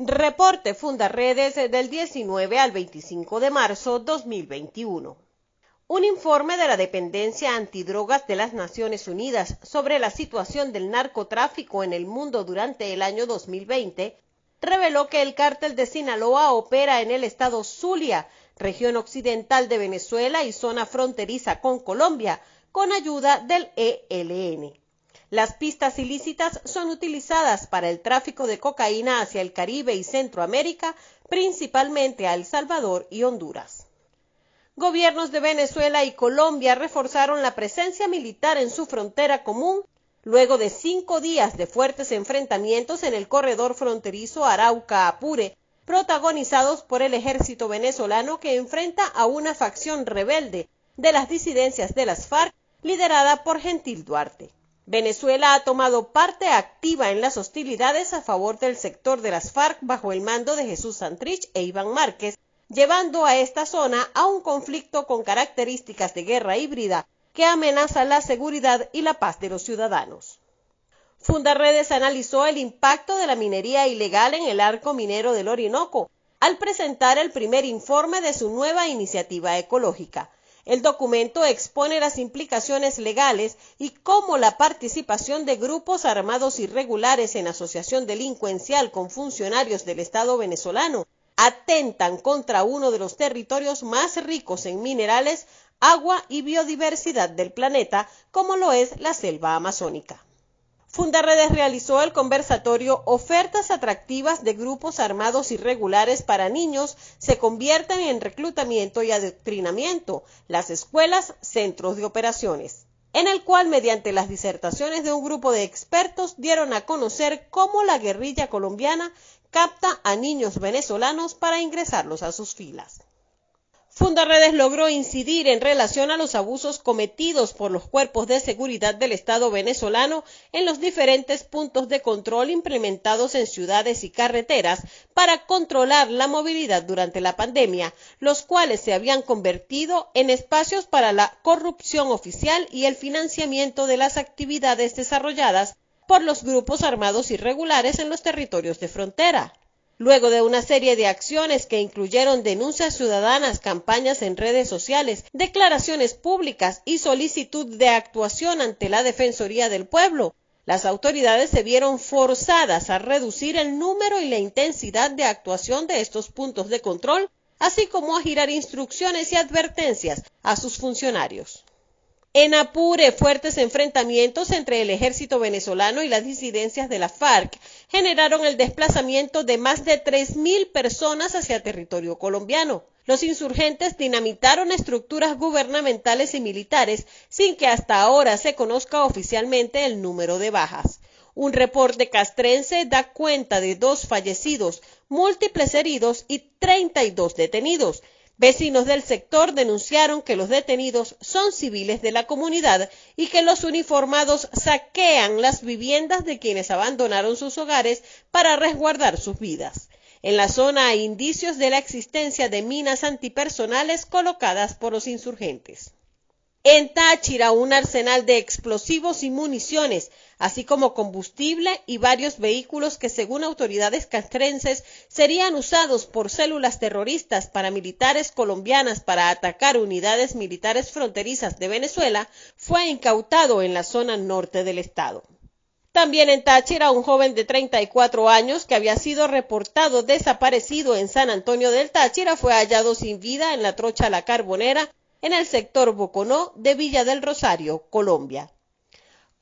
Reporte Fundaredes del 19 al 25 de marzo 2021. Un informe de la Dependencia Antidrogas de las Naciones Unidas sobre la situación del narcotráfico en el mundo durante el año 2020 reveló que el cártel de Sinaloa opera en el estado Zulia, región occidental de Venezuela y zona fronteriza con Colombia, con ayuda del ELN. Las pistas ilícitas son utilizadas para el tráfico de cocaína hacia el Caribe y Centroamérica, principalmente a El Salvador y Honduras. Gobiernos de Venezuela y Colombia reforzaron la presencia militar en su frontera común luego de cinco días de fuertes enfrentamientos en el corredor fronterizo Arauca-Apure, protagonizados por el ejército venezolano que enfrenta a una facción rebelde de las disidencias de las FARC liderada por Gentil Duarte. Venezuela ha tomado parte activa en las hostilidades a favor del sector de las FARC bajo el mando de Jesús Santrich e Iván Márquez, llevando a esta zona a un conflicto con características de guerra híbrida que amenaza la seguridad y la paz de los ciudadanos. Fundarredes analizó el impacto de la minería ilegal en el arco minero del Orinoco al presentar el primer informe de su nueva iniciativa ecológica. El documento expone las implicaciones legales y cómo la participación de grupos armados irregulares en asociación delincuencial con funcionarios del Estado venezolano atentan contra uno de los territorios más ricos en minerales, agua y biodiversidad del planeta, como lo es la selva amazónica. Fundaredes realizó el conversatorio Ofertas atractivas de grupos armados irregulares para niños se convierten en reclutamiento y adoctrinamiento, las escuelas, centros de operaciones, en el cual mediante las disertaciones de un grupo de expertos dieron a conocer cómo la guerrilla colombiana capta a niños venezolanos para ingresarlos a sus filas. Fundaredes logró incidir en relación a los abusos cometidos por los cuerpos de seguridad del Estado venezolano en los diferentes puntos de control implementados en ciudades y carreteras para controlar la movilidad durante la pandemia, los cuales se habían convertido en espacios para la corrupción oficial y el financiamiento de las actividades desarrolladas por los grupos armados irregulares en los territorios de frontera. Luego de una serie de acciones que incluyeron denuncias ciudadanas, campañas en redes sociales, declaraciones públicas y solicitud de actuación ante la Defensoría del Pueblo, las autoridades se vieron forzadas a reducir el número y la intensidad de actuación de estos puntos de control, así como a girar instrucciones y advertencias a sus funcionarios. En Apure, fuertes enfrentamientos entre el ejército venezolano y las disidencias de la FARC generaron el desplazamiento de más de 3.000 personas hacia territorio colombiano. Los insurgentes dinamitaron estructuras gubernamentales y militares sin que hasta ahora se conozca oficialmente el número de bajas. Un reporte castrense da cuenta de dos fallecidos, múltiples heridos y 32 detenidos. Vecinos del sector denunciaron que los detenidos son civiles de la comunidad y que los uniformados saquean las viviendas de quienes abandonaron sus hogares para resguardar sus vidas. En la zona hay indicios de la existencia de minas antipersonales colocadas por los insurgentes. En Táchira, un arsenal de explosivos y municiones, así como combustible y varios vehículos que, según autoridades castrenses, serían usados por células terroristas paramilitares colombianas para atacar unidades militares fronterizas de Venezuela, fue incautado en la zona norte del estado. También en Táchira, un joven de 34 años que había sido reportado desaparecido en San Antonio del Táchira fue hallado sin vida en la trocha La Carbonera en el sector Boconó de Villa del Rosario, Colombia.